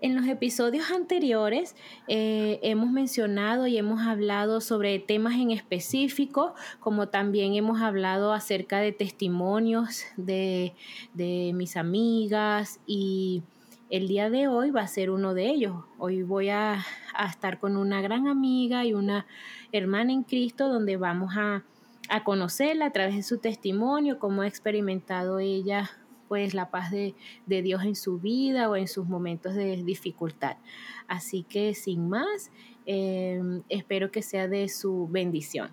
En los episodios anteriores eh, hemos mencionado y hemos hablado sobre temas en específico, como también hemos hablado acerca de testimonios de, mis amigas y el día de hoy va a ser uno de ellos. Hoy voy a, a estar con una gran amiga y una hermana en Cristo donde vamos a, a conocerla a través de su testimonio, cómo ha experimentado ella pues la paz de, Dios en su vida o en sus momentos de dificultad. Así que sin más, em, espero que sea de su bendición.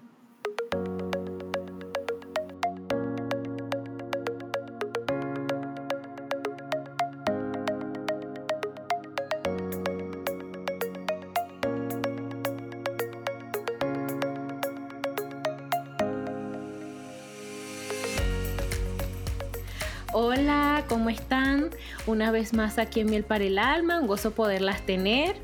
Una vez más aquí en Miel para el Alma, un gozo poderlas tener.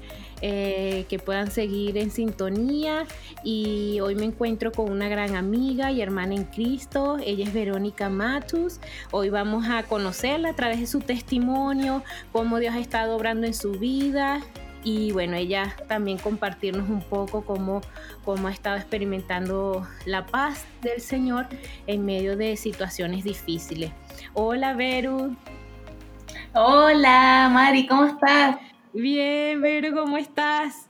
Eh, que puedan seguir en sintonía y hoy me encuentro con una gran amiga y hermana en Cristo, ella es Verónica Matus, hoy vamos a conocerla a través de su testimonio, cómo Dios ha estado obrando en su vida y bueno, ella también compartirnos un poco cómo, cómo ha estado experimentando la paz del Señor en medio de situaciones difíciles. Hola, Veru. Hola, Mari, ¿cómo estás? Bien, Veru, ¿cómo estás?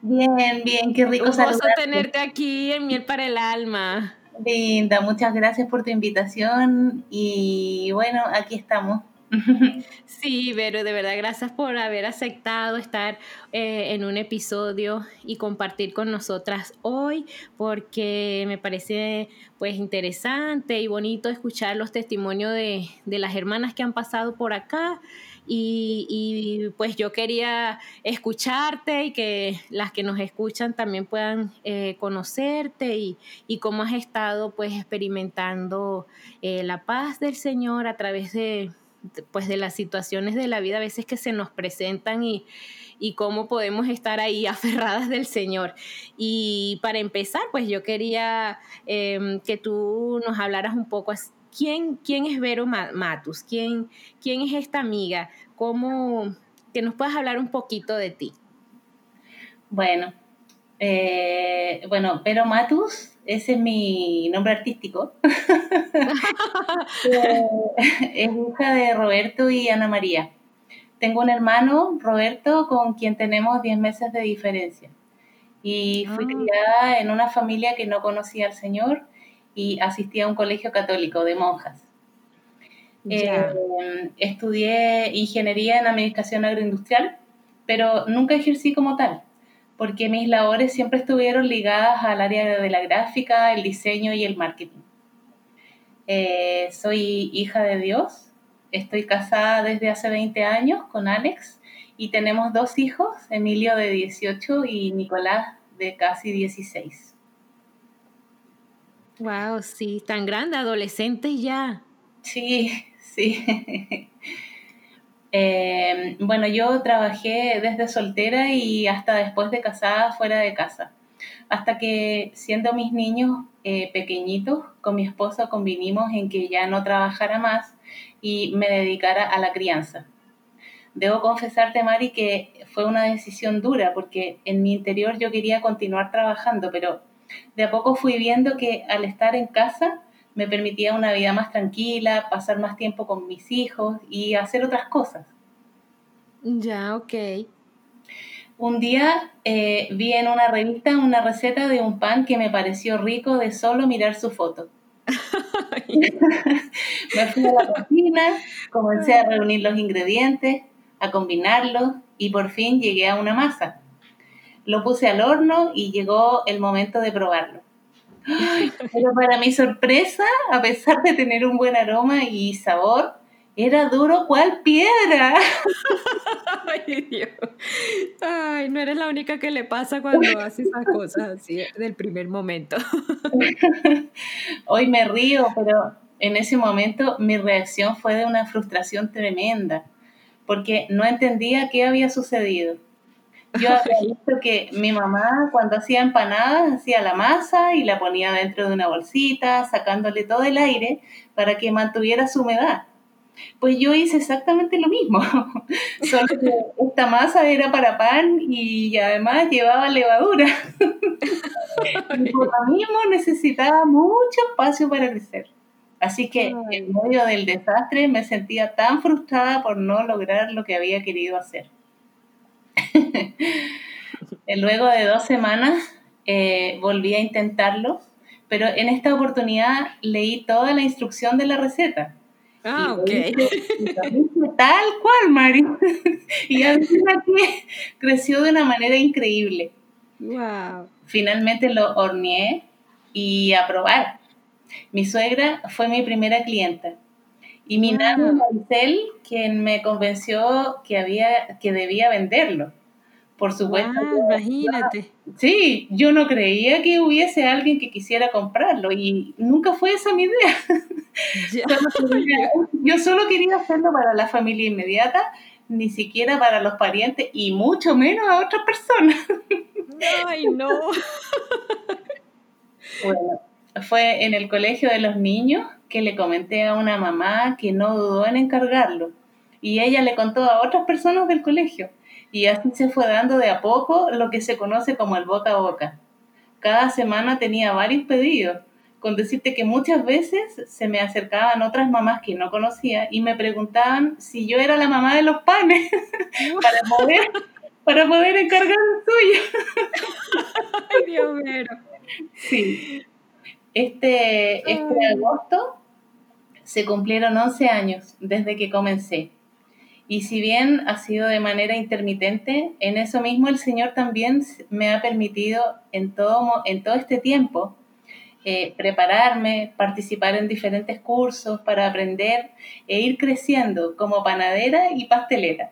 Bien, bien, qué rico Un gusto tenerte aquí en Miel para el Alma. Linda, muchas gracias por tu invitación y bueno, aquí estamos. Sí, pero de verdad, gracias por haber aceptado estar eh, en un episodio y compartir con nosotras hoy, porque me parece pues interesante y bonito escuchar los testimonios de, las hermanas que han pasado por acá. Y, pues yo quería escucharte y que las que nos escuchan también puedan eh, conocerte y, y, cómo has estado pues experimentando eh, la paz del Señor a través de, pues de las situaciones de la vida a veces que se nos presentan y, cómo podemos estar ahí aferradas del Señor. Y para empezar, pues yo quería em, que tú nos hablaras un poco, ¿quién, quién es Vero Matus? ¿Quién, ¿Quién es esta amiga? ¿Cómo, que nos puedas hablar un poquito de ti? Bueno, eh, bueno, Vero Matus ese es mi nombre artístico. Eh, es hija de Roberto y Ana María. Tengo un hermano, Roberto, con quien tenemos 10 meses de diferencia. Y fui ah. criada en una familia que no conocía al Señor y asistía a un colegio católico de monjas. Eh, estudié ingeniería en administración agroindustrial, pero nunca ejercí como tal porque mis labores siempre estuvieron ligadas al área de la gráfica, el diseño y el marketing. Eh, soy hija de Dios, estoy casada desde hace 20 años con Alex y tenemos dos hijos, Emilio de 18 y Nicolás de casi 16. Wow, sí, tan grande, adolescente ya. Sí, sí. Eh, bueno, yo trabajé desde soltera y hasta después de casada fuera de casa. Hasta que siendo mis niños eh, pequeñitos, con mi esposo convinimos en que ya no trabajara más y me dedicara a la crianza. Debo confesarte, Mari, que fue una decisión dura porque en mi interior yo quería continuar trabajando, pero de a poco fui viendo que al estar en casa me permitía una vida más tranquila, pasar más tiempo con mis hijos y hacer otras cosas. Ya, ok. Un día eh, vi en una revista una receta de un pan que me pareció rico de solo mirar su foto. me fui a la cocina, comencé a reunir los ingredientes, a combinarlos y por fin llegué a una masa. Lo puse al horno y llegó el momento de probarlo. Pero para mi sorpresa, a pesar de tener un buen aroma y sabor, era duro cual piedra. Ay, Dios. Ay, no eres la única que le pasa cuando hace esas cosas así del primer momento. Hoy me río, pero en ese momento mi reacción fue de una frustración tremenda, porque no entendía qué había sucedido. Yo había visto que mi mamá cuando hacía empanadas hacía la masa y la ponía dentro de una bolsita, sacándole todo el aire para que mantuviera su humedad. Pues yo hice exactamente lo mismo, solo que esta masa era para pan y además llevaba levadura. y por lo mismo necesitaba mucho espacio para crecer. Así que en medio del desastre me sentía tan frustrada por no lograr lo que había querido hacer. Luego de dos semanas eh, volví a intentarlo, pero en esta oportunidad leí toda la instrucción de la receta. Ah, ok. tal cual, Mari. y adivina que creció de una manera increíble. Wow. Finalmente lo horneé y a probar. Mi suegra fue mi primera clienta. Y mi nana Maricel, quien me convenció que, había, que debía venderlo. Por supuesto. imagínate. Sí, yo no creía que hubiese alguien que quisiera comprarlo y nunca fue esa mi idea. yo solo quería hacerlo para la familia inmediata, ni siquiera para los parientes y mucho menos a otras personas. Ay, no. Bueno, fue en el colegio de los niños que le comenté a una mamá que no dudó en encargarlo y ella le contó a otras personas del colegio y así se fue dando de a poco lo que se conoce como el boca a boca. Cada semana tenía varios pedidos, con decirte que muchas veces se me acercaban otras mamás que no conocía y me preguntaban si yo era la mamá de los panes para poder para poder encargar el suyo. Ay, Dios mío. Sí. Este, este agosto se cumplieron 11 años desde que comencé. Y si bien ha sido de manera intermitente, en eso mismo el Señor también me ha permitido en todo, en todo este tiempo eh, prepararme, participar en diferentes cursos para aprender e ir creciendo como panadera y pastelera.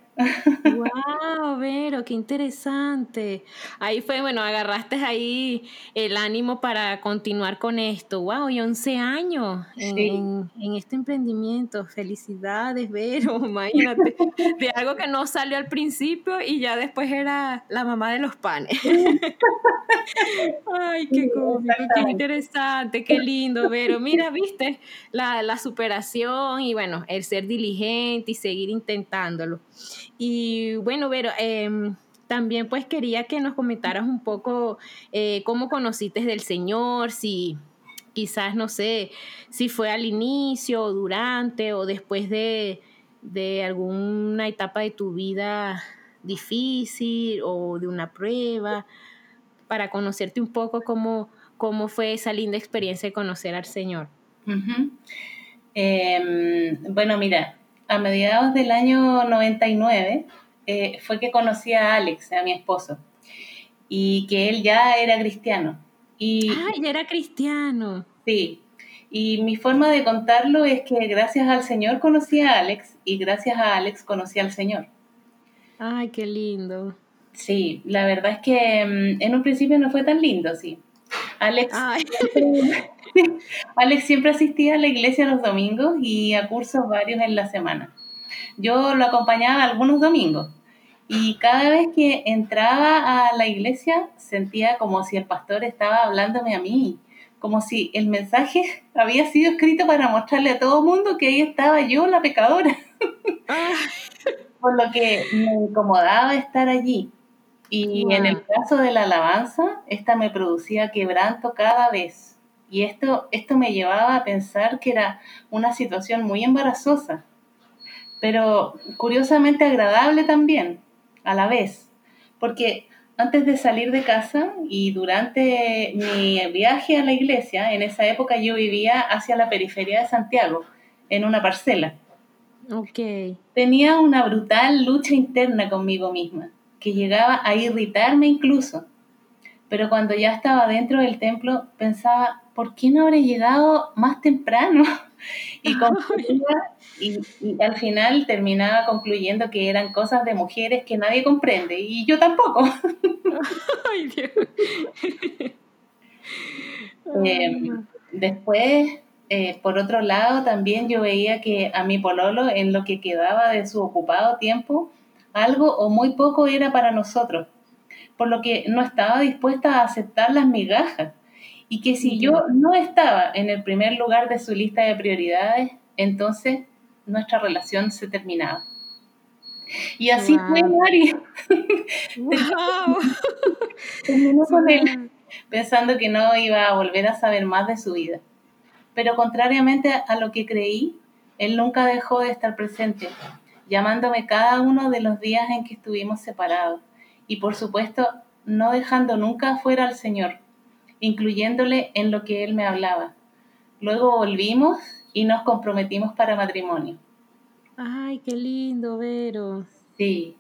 ¡Wow, Vero! ¡Qué interesante! Ahí fue, bueno, agarraste ahí el ánimo para continuar con esto. ¡Wow! Y 11 años en, este emprendimiento. Felicidades, Vero, imagínate. De algo que no salió al principio y ya después era la mamá de los panes. ¡Ay, qué cómico! ¡Qué interesante! ¡Qué lindo, Vero! Mira, viste la, la superación y bueno, el ser diligente y seguir intentándolo. Y bueno, Vero, em, también pues quería que nos comentaras un poco eh, cómo conociste del Señor, si quizás, no sé, si fue al inicio o durante o después de, alguna etapa de tu vida difícil o de una prueba, para conocerte un poco cómo, cómo fue esa linda experiencia de conocer al Señor. Em, bueno, mira, a mediados del año 99 eh, fue que conocí a Alex, a mi esposo, y que él ya era cristiano. Y, ah, ya era cristiano. Sí, y mi forma de contarlo es que gracias al Señor conocí a Alex y gracias a Alex conocí al Señor. Ay, qué lindo. Sí, la verdad es que mm, en un principio no fue tan lindo, sí. Alex, Alex siempre asistía a la iglesia los domingos y a cursos varios en la semana. Yo lo acompañaba algunos domingos y cada vez que entraba a la iglesia sentía como si el pastor estaba hablándome a mí, como si el mensaje había sido escrito para mostrarle a todo el mundo que ahí estaba yo, la pecadora. Por lo que me incomodaba estar allí. Y en el caso de la alabanza, esta me producía quebranto cada vez. Y esto, esto me llevaba a pensar que era una situación muy embarazosa, pero curiosamente agradable también, a la vez. Porque antes de salir de casa y durante mi viaje a la iglesia, en esa época yo vivía hacia la periferia de Santiago, en una parcela. Okay. Tenía una brutal lucha interna conmigo misma que llegaba a irritarme incluso. Pero cuando ya estaba dentro del templo pensaba, ¿por qué no habré llegado más temprano? Y, y, al final terminaba concluyendo que eran cosas de mujeres que nadie comprende y yo tampoco. Ay, Dios. Em, después, eh, por otro lado, también yo veía que a mi pololo, en lo que quedaba de su ocupado tiempo, algo o muy poco era para nosotros, por lo que no estaba dispuesta a aceptar las migajas. Y que si yo no estaba en el primer lugar de su lista de prioridades, entonces nuestra relación se terminaba. Y así fue Mari. Wow. Terminó con él pensando que no iba a volver a saber más de su vida. Pero contrariamente a lo que creí, él nunca dejó de estar presente, llamándome cada uno de los días en que estuvimos separados. Y por supuesto, no dejando nunca fuera al Señor, incluyéndole en lo que Él me hablaba. Luego volvimos y nos comprometimos para matrimonio. Ay, qué lindo, Vero. Sí,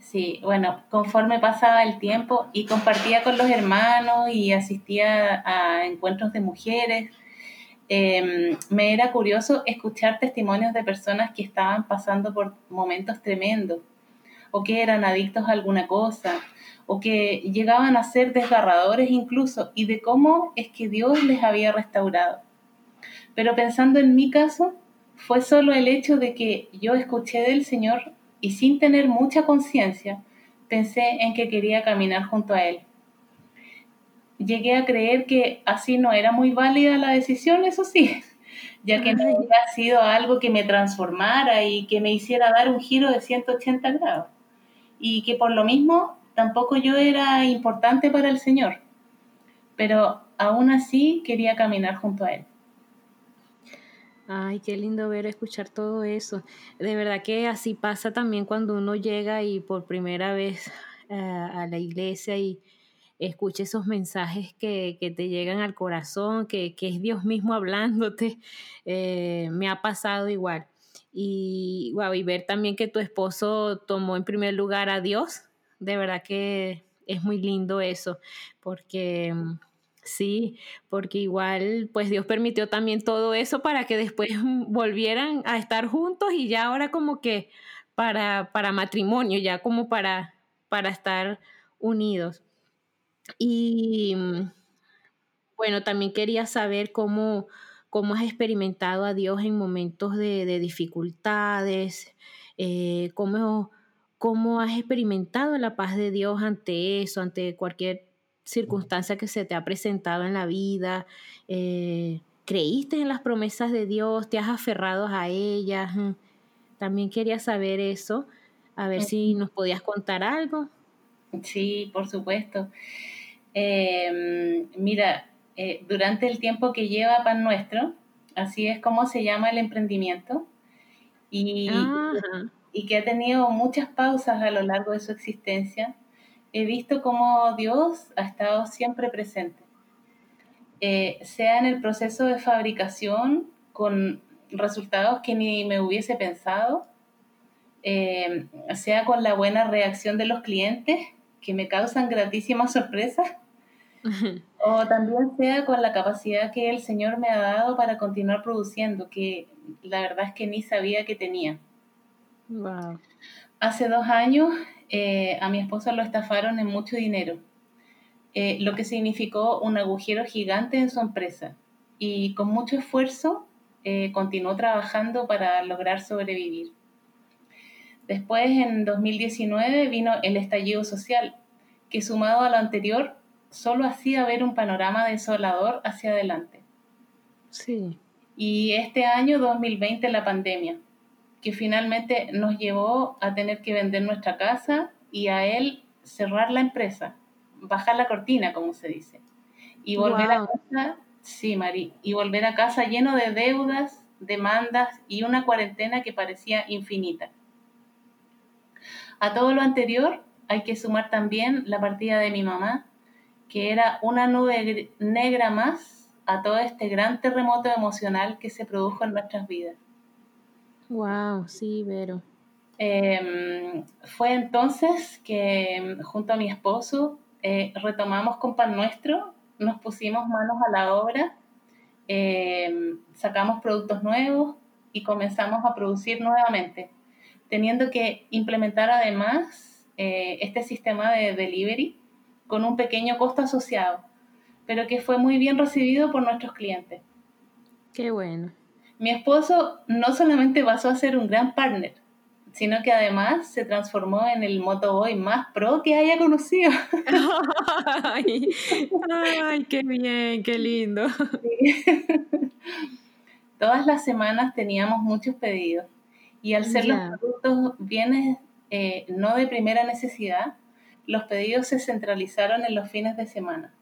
sí. Bueno, conforme pasaba el tiempo y compartía con los hermanos y asistía a encuentros de mujeres, em, me era curioso escuchar testimonios de personas que estaban pasando por momentos tremendos o que eran adictos a alguna cosa o que llegaban a ser desgarradores incluso y de cómo es que Dios les había restaurado. Pero pensando en mi caso, fue solo el hecho de que yo escuché del Señor y sin tener mucha conciencia, pensé en que quería caminar junto a Él. Llegué a creer que así no era muy válida la decisión, eso sí, ya que no había sido algo que me transformara y que me hiciera dar un giro de 180 grados. Y que por lo mismo tampoco yo era importante para el Señor, pero aún así quería caminar junto a Él. Ay, qué lindo ver, escuchar todo eso. De verdad que así pasa también cuando uno llega y por primera vez eh, a la iglesia y escucha esos mensajes que, te llegan al corazón, que, es Dios mismo hablándote. Eh, me ha pasado igual. Y, y ver también que tu esposo tomó en primer lugar a Dios, de verdad que es muy lindo eso, porque mm, Sí, porque igual, pues Dios permitió también todo eso para que después volvieran a estar juntos y ya ahora como que para, para matrimonio, ya como para, para estar unidos. Y mm, bueno, también quería saber cómo, cómo has experimentado a Dios en momentos de, dificultades, eh, cómo, cómo has experimentado la paz de Dios ante eso, ante cualquier circunstancia que se te ha presentado en la vida, eh, creíste en las promesas de Dios, te has aferrado a ellas. Mm. También quería saber eso, a ver si nos podías contar algo. Sí, por supuesto. Em, mira, eh, durante el tiempo que lleva Pan Nuestro, así es como se llama el emprendimiento, y, y que ha tenido muchas pausas a lo largo de su existencia, he visto cómo Dios ha estado siempre presente, eh, sea en el proceso de fabricación con resultados que ni me hubiese pensado, eh, sea con la buena reacción de los clientes que me causan gratísimas sorpresas, o también sea con la capacidad que el Señor me ha dado para continuar produciendo, que la verdad es que ni sabía que tenía. Hace dos años eh, a mi esposo lo estafaron en mucho dinero, eh, lo que significó un agujero gigante en su empresa. Y con mucho esfuerzo eh, continuó trabajando para lograr sobrevivir. Después, en 2019, vino el estallido social, que sumado a lo anterior, solo hacía ver un panorama desolador hacia adelante. Sí. Y este año, 2020, la pandemia que finalmente nos llevó a tener que vender nuestra casa y a él cerrar la empresa, bajar la cortina, como se dice, y volver a casa, sí, Mari, y volver a casa lleno de deudas, demandas y una cuarentena que parecía infinita. A todo lo anterior hay que sumar también la partida de mi mamá, que era una nube negra más a todo este gran terremoto emocional que se produjo en nuestras vidas. Wow, sí, Vero. Em, fue entonces que em, junto a mi esposo eh, retomamos con Pan Nuestro, nos pusimos manos a la obra, em, sacamos productos nuevos y comenzamos a producir nuevamente, teniendo que implementar además eh, este sistema de delivery con un pequeño costo asociado, pero que fue muy bien recibido por nuestros clientes. Qué bueno mi esposo no solamente pasó a ser un gran partner, sino que además se transformó en el motoboy más pro que haya conocido. Ay, qué bien, qué lindo. Todas las semanas teníamos muchos pedidos Y al ser los productos bienes eh, no de primera necesidad, los pedidos se centralizaron en los fines de semana,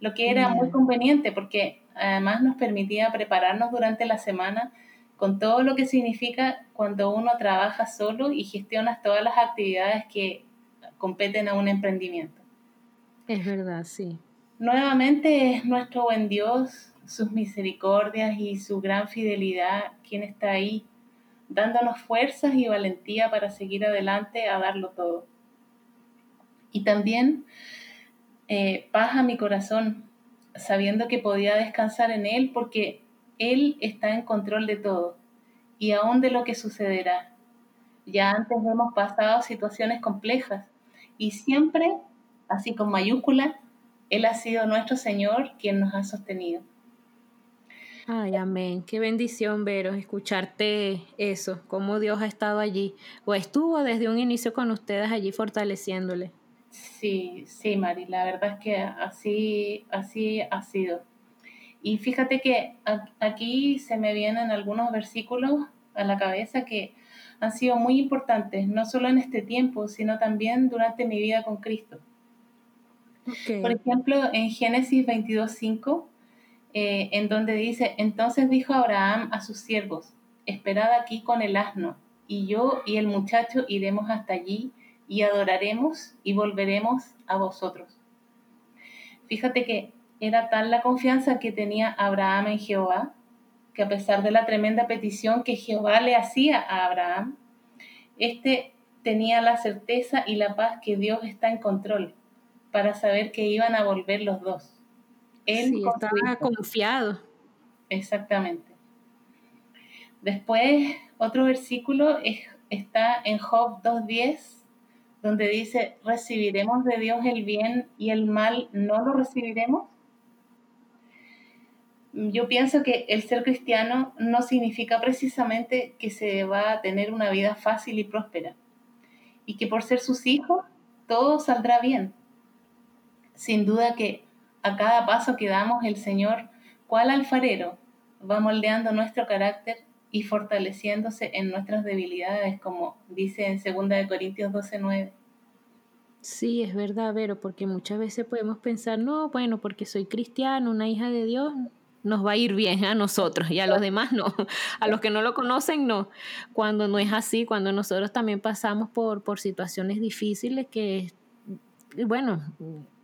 lo que era muy conveniente porque además nos permitía prepararnos durante la semana con todo lo que significa cuando uno trabaja solo y gestiona todas las actividades que competen a un emprendimiento. Es verdad, sí. Nuevamente es nuestro buen Dios, sus misericordias y su gran fidelidad quien está ahí, dándonos fuerzas y valentía para seguir adelante a darlo todo. Y también eh, paz mi corazón, sabiendo que podía descansar en Él porque Él está en control de todo y aún de lo que sucederá. Ya antes hemos pasado situaciones complejas y siempre, así con mayúscula, Él ha sido nuestro Señor quien nos ha sostenido. Ay, amén. Qué bendición, Vero, escucharte eso, cómo Dios ha estado allí o estuvo desde un inicio con ustedes allí fortaleciéndole. Sí, sí, Mari, la verdad es que así, así ha sido. Y fíjate que aquí se me vienen algunos versículos a la cabeza que han sido muy importantes, no solo en este tiempo, sino también durante mi vida con Cristo. Por ejemplo, en Génesis 22.5, eh, en donde dice, entonces dijo Abraham a sus siervos, esperad aquí con el asno, y yo y el muchacho iremos hasta allí y adoraremos y volveremos a vosotros. Fíjate que era tal la confianza que tenía Abraham en Jehová, que a pesar de la tremenda petición que Jehová le hacía a Abraham, éste tenía la certeza y la paz que Dios está en control para saber que iban a volver los dos. Él sí, estaba confiado. Exactamente. Después, otro versículo está en Job 2.10 donde dice, ¿recibiremos de Dios el bien y el mal no lo recibiremos? Yo pienso que el ser cristiano no significa precisamente que se va a tener una vida fácil y próspera y que por ser sus hijos todo saldrá bien. Sin duda que a cada paso que damos el Señor, cual alfarero, va moldeando nuestro carácter y fortaleciéndose en nuestras debilidades, como dice en 2 Corintios 12:9. Sí, es verdad, Vero, porque muchas veces podemos pensar, no, bueno, porque soy cristiano, una hija de Dios, nos va a ir bien a nosotros y a los demás no, a los que no lo conocen no. Cuando no es así, cuando nosotros también pasamos por, por situaciones difíciles que, bueno,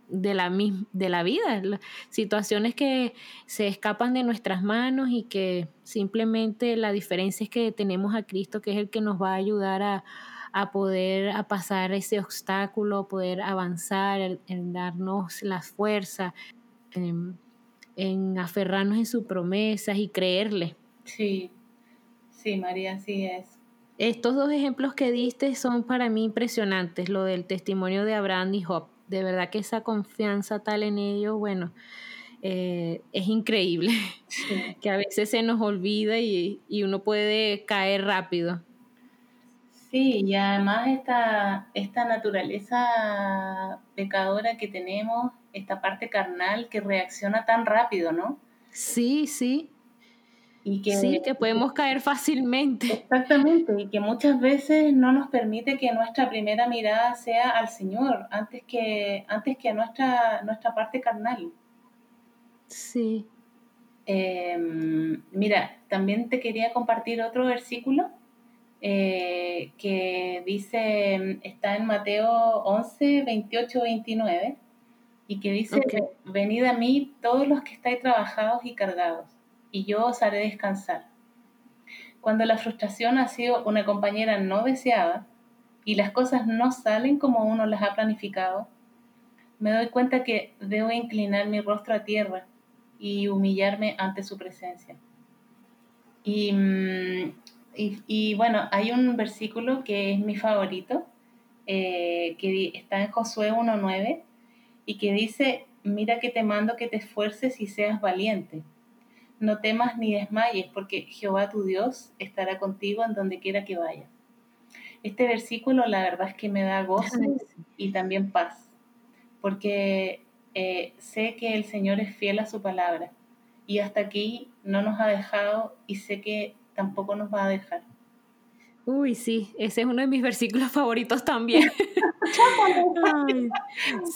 de la, de la vida, situaciones que se escapan de nuestras manos y que simplemente la diferencia es que tenemos a Cristo, que es el que nos va a ayudar a, poder a pasar ese obstáculo, poder avanzar, en, darnos las fuerzas, en, en, aferrarnos en sus promesas y creerle. Sí, sí, María, así es. Estos dos ejemplos que diste son para mí impresionantes, lo del testimonio de Abraham y Job de verdad que esa confianza tal en ellos, bueno, eh, es increíble, que a veces se nos olvida y, uno puede caer rápido. Sí, y además esta, esta naturaleza pecadora que tenemos, esta parte carnal que reacciona tan rápido, ¿no? Sí, sí. Y que, sí, que podemos caer fácilmente. Exactamente, y que muchas veces no nos permite que nuestra primera mirada sea al Señor antes que, antes que a nuestra, nuestra parte carnal. Sí. Em, mira, también te quería compartir otro versículo eh, que dice, está en Mateo 11, 28, 29, y que dice, venid a mí todos los que estáis trabajados y cargados y yo os haré descansar. Cuando la frustración ha sido una compañera no deseada y las cosas no salen como uno las ha planificado, me doy cuenta que debo inclinar mi rostro a tierra y humillarme ante su presencia. Y, mm, bueno, hay un versículo que es mi favorito, eh, que está en Josué 1.9 y que dice, mira que te mando que te esfuerces y seas valiente no temas ni desmayes, porque Jehová tu Dios estará contigo en donde quiera que vayas. Este versículo la verdad es que me da gozo y también paz, porque eh, sé que el Señor es fiel a su palabra y hasta aquí no nos ha dejado y sé que tampoco nos va a dejar. Uy, sí, ese es uno de mis versículos favoritos también.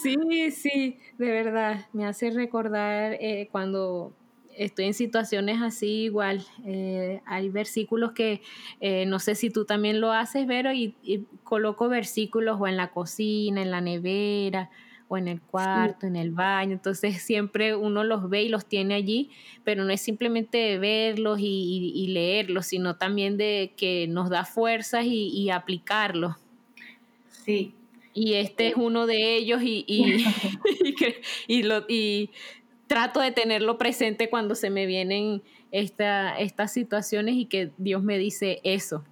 sí, sí, de verdad, me hace recordar eh, cuando estoy en situaciones así igual. Eh, hay versículos que eh, no sé si tú también lo haces, Vero, y, coloco versículos o en la cocina, en la nevera o en el cuarto, en el baño. Entonces siempre uno los ve y los tiene allí, pero no es simplemente verlos y, leerlos, sino también de que nos da fuerzas y, aplicarlos. Sí. Y este es uno de ellos y, y, lo, y trato de tenerlo presente cuando se me vienen estas situaciones y que Dios me dice eso.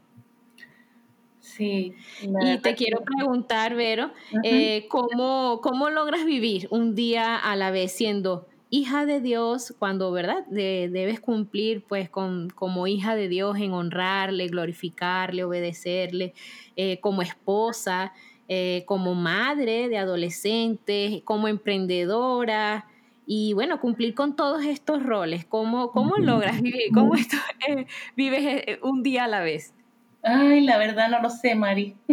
Sí. Y te quiero preguntar, Vero, eh, ¿cómo, ¿cómo, logras vivir un día a la vez siendo hija de Dios cuando, verdad, debes cumplir pues con, como hija de Dios en honrarle, glorificarle, obedecerle, eh, como esposa, eh, como madre de adolescentes, como emprendedora? Y bueno, cumplir con todos estos roles. ¿Cómo, cómo logras vivir? ¿Cómo esto, eh, vives eh, un día a la vez? Ay, la verdad no lo sé, Mari.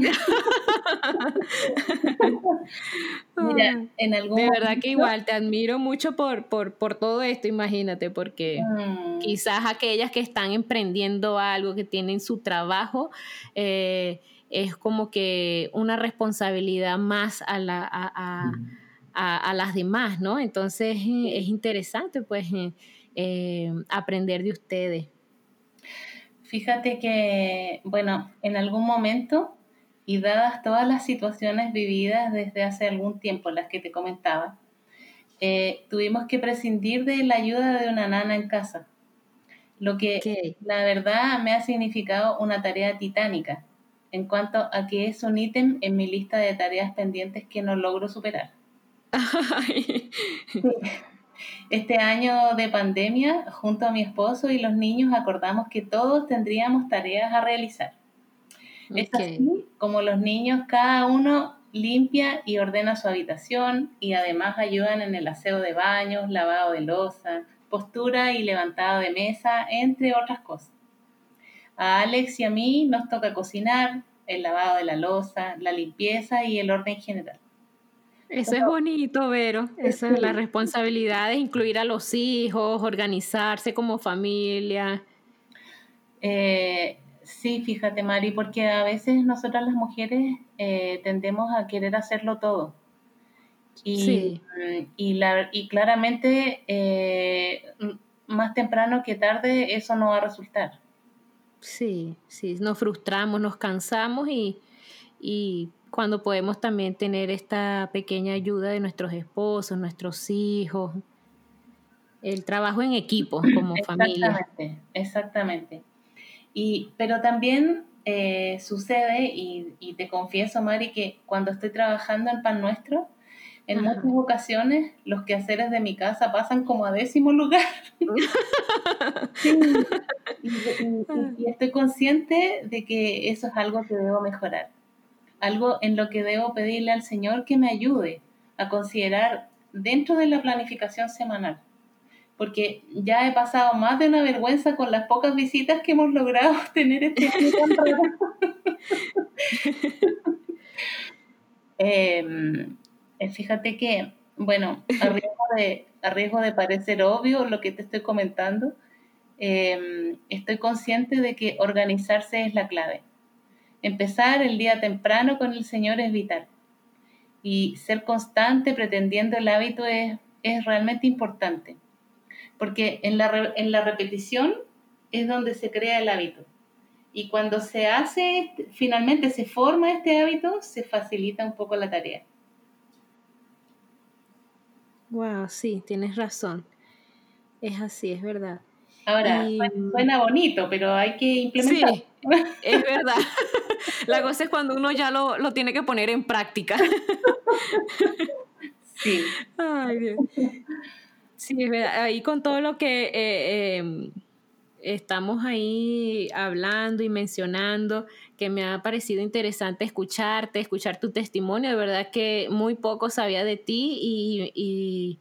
Mira, en algún de verdad que igual te admiro mucho por, por, por todo esto, imagínate, porque mm. quizás aquellas que están emprendiendo algo, que tienen su trabajo, eh, es como que una responsabilidad más a la... A, mm a, las demás, ¿no? Entonces eh, es interesante pues eh, eh, aprender de ustedes. Fíjate que, bueno, en algún momento y dadas todas las situaciones vividas desde hace algún tiempo, las que te comentaba, tuvimos que prescindir de la ayuda de una nana en casa, lo que la verdad me ha significado una tarea titánica en cuanto a que es un ítem en mi lista de tareas pendientes que no logro superar. Este año de pandemia, junto a mi esposo y los niños, acordamos que todos tendríamos tareas a realizar. Es así como los niños, cada uno limpia y ordena su habitación y además ayudan en el aseo de baños, lavado de losa, postura y levantado de mesa, entre otras cosas. A Alex y a mí nos toca cocinar, el lavado de la losa, la limpieza y el orden general. Eso es bonito, Vero. Esa es la responsabilidad de incluir a los hijos, organizarse como familia. Eh, sí, fíjate, Mari, porque a veces nosotras las mujeres eh, tendemos a querer hacerlo todo. Y, mm, y, la, y claramente, eh, más temprano que tarde, eso no va a resultar. Sí, sí, nos frustramos, nos cansamos y, y cuando podemos también tener esta pequeña ayuda de nuestros esposos, nuestros hijos, el trabajo en equipo como familia. Exactamente, exactamente. Y, pero también eh, sucede, y, te confieso, Mari, que cuando estoy trabajando en Pan Nuestro, en muchas ocasiones los quehaceres de mi casa pasan como a décimo lugar. y, estoy consciente de que eso es algo que debo mejorar algo en lo que debo pedirle al Señor que me ayude a considerar dentro de la planificación semanal. Porque ya he pasado más de una vergüenza con las pocas visitas que hemos logrado tener este año em, eh, fíjate que, bueno, a riesgo, de, riesgo de parecer obvio lo que te estoy comentando, em, estoy consciente de que organizarse es la clave Empezar el día temprano con el Señor es vital. Y ser constante pretendiendo el hábito es, realmente importante. Porque en la, en la repetición es donde se crea el hábito. Y cuando se hace, finalmente se forma este hábito, se facilita un poco la tarea. Wow, sí, tienes razón. Es así, es verdad. Ahora, suena bonito, pero hay que implementar. Sí, es verdad. La cosa es cuando uno ya lo, tiene que poner en práctica. Sí. Ay, Dios. Sí, es verdad. Ahí con todo lo que eh, em, estamos ahí hablando y mencionando, que me ha parecido interesante escucharte, escuchar tu testimonio. De verdad que muy poco sabía de ti y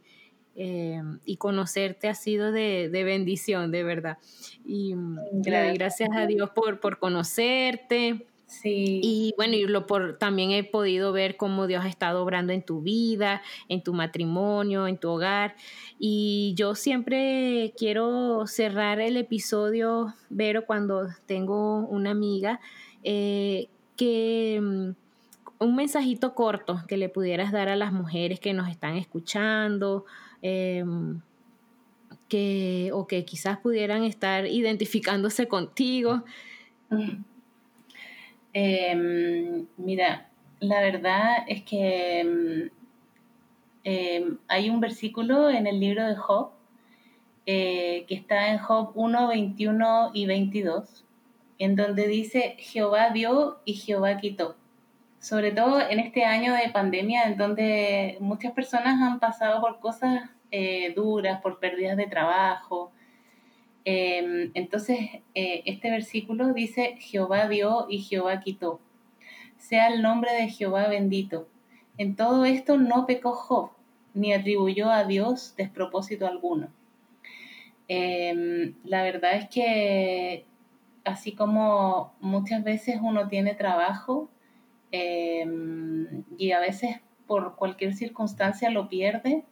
eh, y conocerte ha sido de, bendición, de verdad. Y gracias, gracias a Dios por, por conocerte. Sí. Y bueno, y lo por, también he podido ver cómo Dios ha estado obrando en tu vida, en tu matrimonio, en tu hogar. Y yo siempre quiero cerrar el episodio, Vero, cuando tengo una amiga eh, que mm, un mensajito corto que le pudieras dar a las mujeres que nos están escuchando, em, que, o que quizás pudieran estar identificándose contigo. Em, mira, la verdad es que em, hay un versículo en el libro de Job eh, que está en Job 1, 21 y 22, en donde dice, Jehová dio y Jehová quitó sobre todo en este año de pandemia, en donde muchas personas han pasado por cosas eh, duras, por pérdidas de trabajo. Em, entonces, eh, este versículo dice, Jehová dio y Jehová quitó. Sea el nombre de Jehová bendito. En todo esto no pecó Job, ni atribuyó a Dios despropósito alguno. Em, la verdad es que así como muchas veces uno tiene trabajo, Em, y a veces por cualquier circunstancia lo pierde,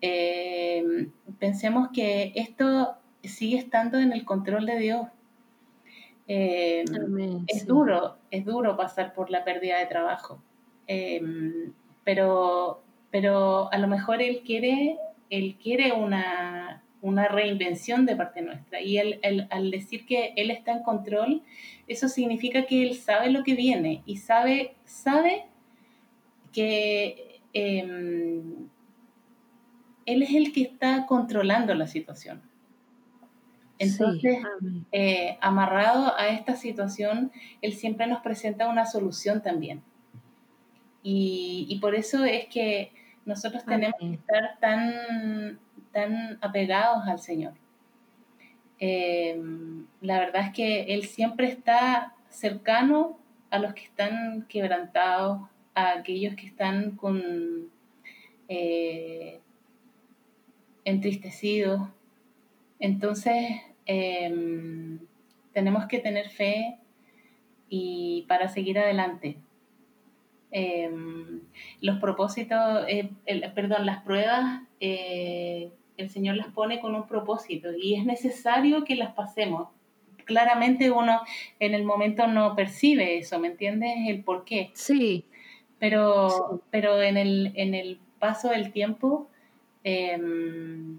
em, pensemos que esto sigue estando en el control de Dios. Em, es duro, es duro pasar por la pérdida de trabajo, pero, pero a lo mejor Él quiere, él quiere una, una reinvención de parte nuestra. Y él, al decir que Él está en control, eso significa que Él sabe lo que viene y sabe, sabe que em, Él es el que está controlando la situación. Entonces, eh, amarrado a esta situación, Él siempre nos presenta una solución también. Y, y por eso es que nosotros tenemos que estar tan tan apegados al Señor. Eh, la verdad es que Él siempre está cercano a los que están quebrantados, a aquellos que están con eh, entristecidos. Entonces, em, tenemos que tener fe y para seguir adelante. Los propósitos, eh, perdón, las pruebas el Señor las pone con un propósito y es necesario que las pasemos. Claramente uno en el momento no percibe eso, ¿me entiendes? El por qué. Sí. Pero, pero en, el, en el paso del tiempo em,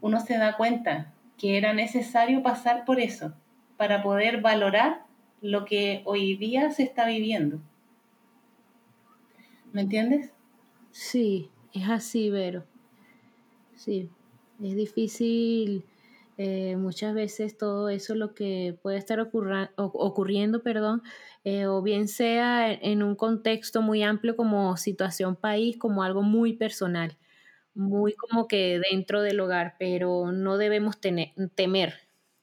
uno se da cuenta que era necesario pasar por eso para poder valorar lo que hoy día se está viviendo. ¿Me entiendes? Sí, es así, Vero. Sí, es difícil eh, muchas veces todo eso lo que puede estar ocurriendo, perdón, eh, o bien sea en un contexto muy amplio como situación país, como algo muy personal, muy como que dentro del hogar, pero no debemos tener, temer,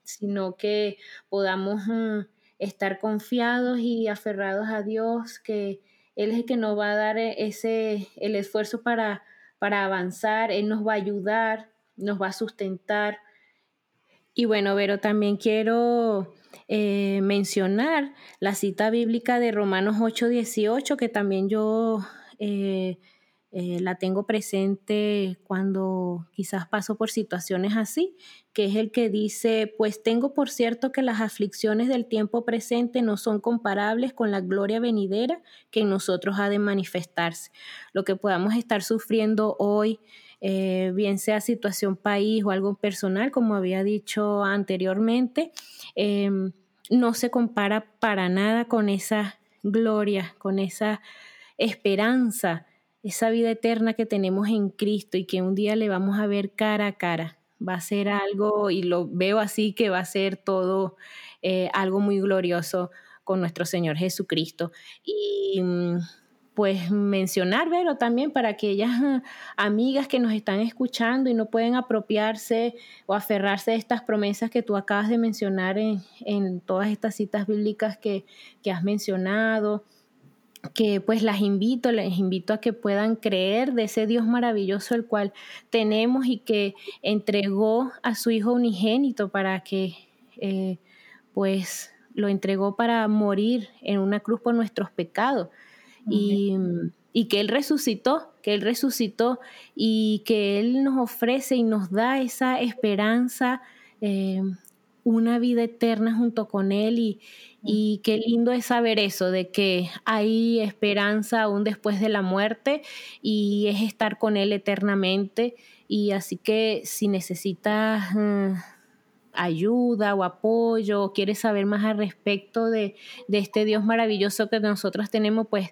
sino que podamos mm, estar confiados y aferrados a Dios, que Él es el que nos va a dar e-, ese, el esfuerzo para para avanzar, Él nos va a ayudar, nos va a sustentar. Y bueno, Vero, también quiero eh, mencionar la cita bíblica de Romanos 8:18, que también yo eh, eh, la tengo presente cuando quizás paso por situaciones así, que es el que dice, pues tengo por cierto que las aflicciones del tiempo presente no son comparables con la gloria venidera que en nosotros ha de manifestarse. Lo que podamos estar sufriendo hoy, eh, bien sea situación país o algo personal, como había dicho anteriormente, em, no se compara para nada con esa gloria, con esa esperanza esa vida eterna que tenemos en Cristo y que un día le vamos a ver cara a cara. Va a ser algo, y lo veo así, que va a ser todo eh, algo muy glorioso con nuestro Señor Jesucristo. Y mm, pues mencionar, Vero, también para aquellas amigas que nos están escuchando y no pueden apropiarse o aferrarse a estas promesas que tú acabas de mencionar en, todas estas citas bíblicas que, que has mencionado que pues las invito, les invito a que puedan creer de ese Dios maravilloso el cual tenemos y que entregó a su Hijo unigénito para que eh, pues lo entregó para morir en una cruz por nuestros pecados. Y, que Él resucitó, que Él resucitó y que Él nos ofrece y nos da esa esperanza, eh, una vida eterna junto con Él y, y qué lindo es saber eso, de que hay esperanza aún después de la muerte y es estar con Él eternamente. Y así que si necesitas mm, ayuda o apoyo o quieres saber más al respecto de, de, este Dios maravilloso que nosotros tenemos, pues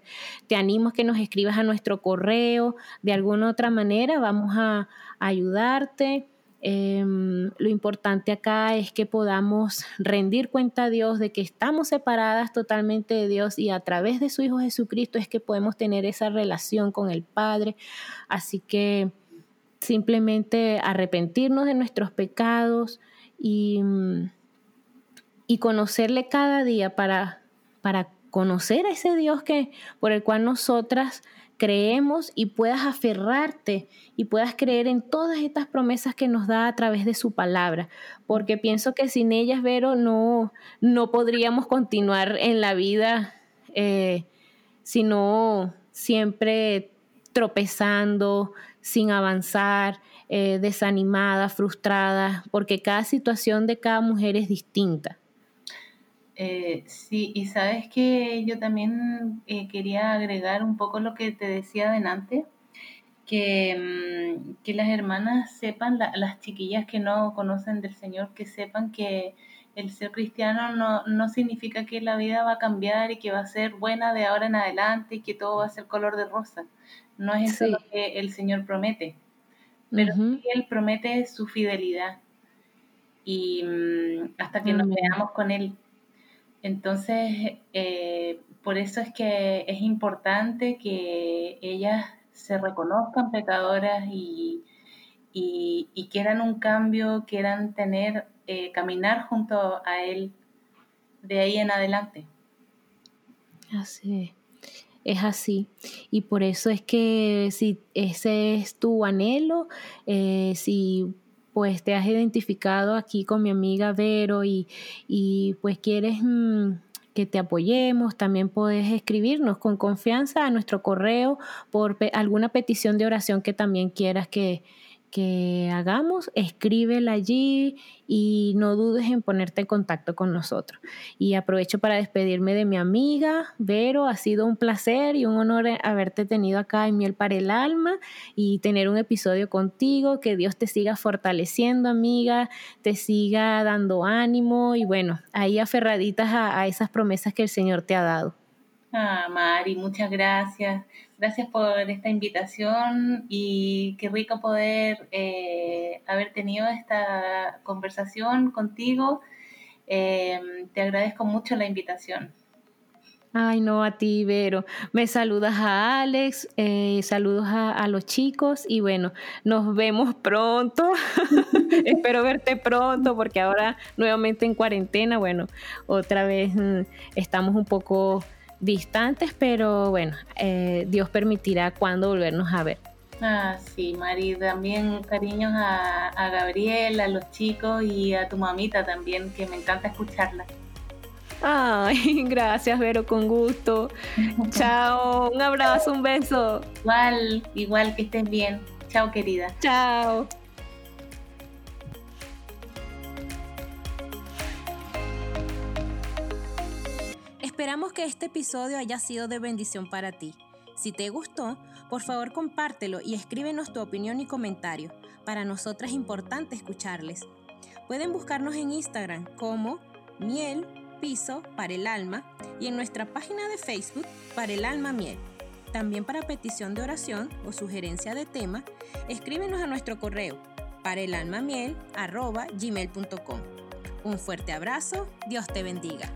te animo a que nos escribas a nuestro correo. De alguna otra manera vamos a ayudarte. Em, lo importante acá es que podamos rendir cuenta a Dios de que estamos separadas totalmente de Dios y a través de su Hijo Jesucristo es que podemos tener esa relación con el Padre. Así que simplemente arrepentirnos de nuestros pecados y, y conocerle cada día para, para conocer a ese Dios que, por el cual nosotras creemos y puedas aferrarte y puedas creer en todas estas promesas que nos da a través de su palabra, porque pienso que sin ellas, Vero, no, no podríamos continuar en la vida, eh, sino siempre tropezando, sin avanzar, eh, desanimada, frustrada, porque cada situación de cada mujer es distinta. Eh, sí, y sabes que yo también eh, quería agregar un poco lo que te decía delante, que, mm, que las hermanas sepan, las chiquillas que no conocen del Señor, que sepan que el ser cristiano no, no, significa que la vida va a cambiar y que va a ser buena de ahora en adelante y que todo va a ser color de rosa. No es eso lo que el Señor promete, pero Él promete su fidelidad. Y mm, hasta que nos veamos con Él entonces, eh, por eso es que es importante que ellas se reconozcan pecadoras y, quieran un cambio, quieran tener, eh, caminar junto a Él de ahí en adelante. Así es. así. Y por eso es que si ese es tu anhelo, eh, si pues te has identificado aquí con mi amiga Vero y, pues quieres mm, que te apoyemos, también puedes escribirnos con confianza a nuestro correo por alguna petición de oración que también quieras que, que hagamos, escríbela allí y no dudes en ponerte en contacto con nosotros. Y aprovecho para despedirme de mi amiga Vero, ha sido un placer y un honor haberte tenido acá en Miel para el Alma y tener un episodio contigo, que Dios te siga fortaleciendo amiga, te siga dando ánimo y bueno, ahí aferraditas a, a esas promesas que el Señor te ha dado. Ah, Mari, muchas gracias. Gracias por esta invitación y qué rico poder eh, haber tenido esta conversación contigo. Em, te agradezco mucho la invitación. Ay, no, a ti, Vero. Me saludas a Alex, eh, saludos a, los chicos y bueno, nos vemos pronto. Espero verte pronto porque ahora nuevamente en cuarentena, bueno, otra vez mm, estamos un poco distantes, pero bueno, eh, Dios permitirá cuando volvernos a ver. Ah, sí, Mari, también cariños a, a Gabriel, a los chicos y a tu mamita también, que me encanta escucharla. Ay, gracias, Vero, con gusto. Chao, un abrazo, un beso. Igual, igual que estés bien. Chao, querida. Chao. Esperamos que este episodio haya sido de bendición para ti. Si te gustó, por favor compártelo y escríbenos tu opinión y comentario. Para nosotras es importante escucharles. Pueden buscarnos en Instagram como miel piso para el alma y en nuestra página de Facebook para el alma miel. También para petición de oración o sugerencia de tema, escríbenos a nuestro correo para el alma miel gmail.com. Un fuerte abrazo, Dios te bendiga.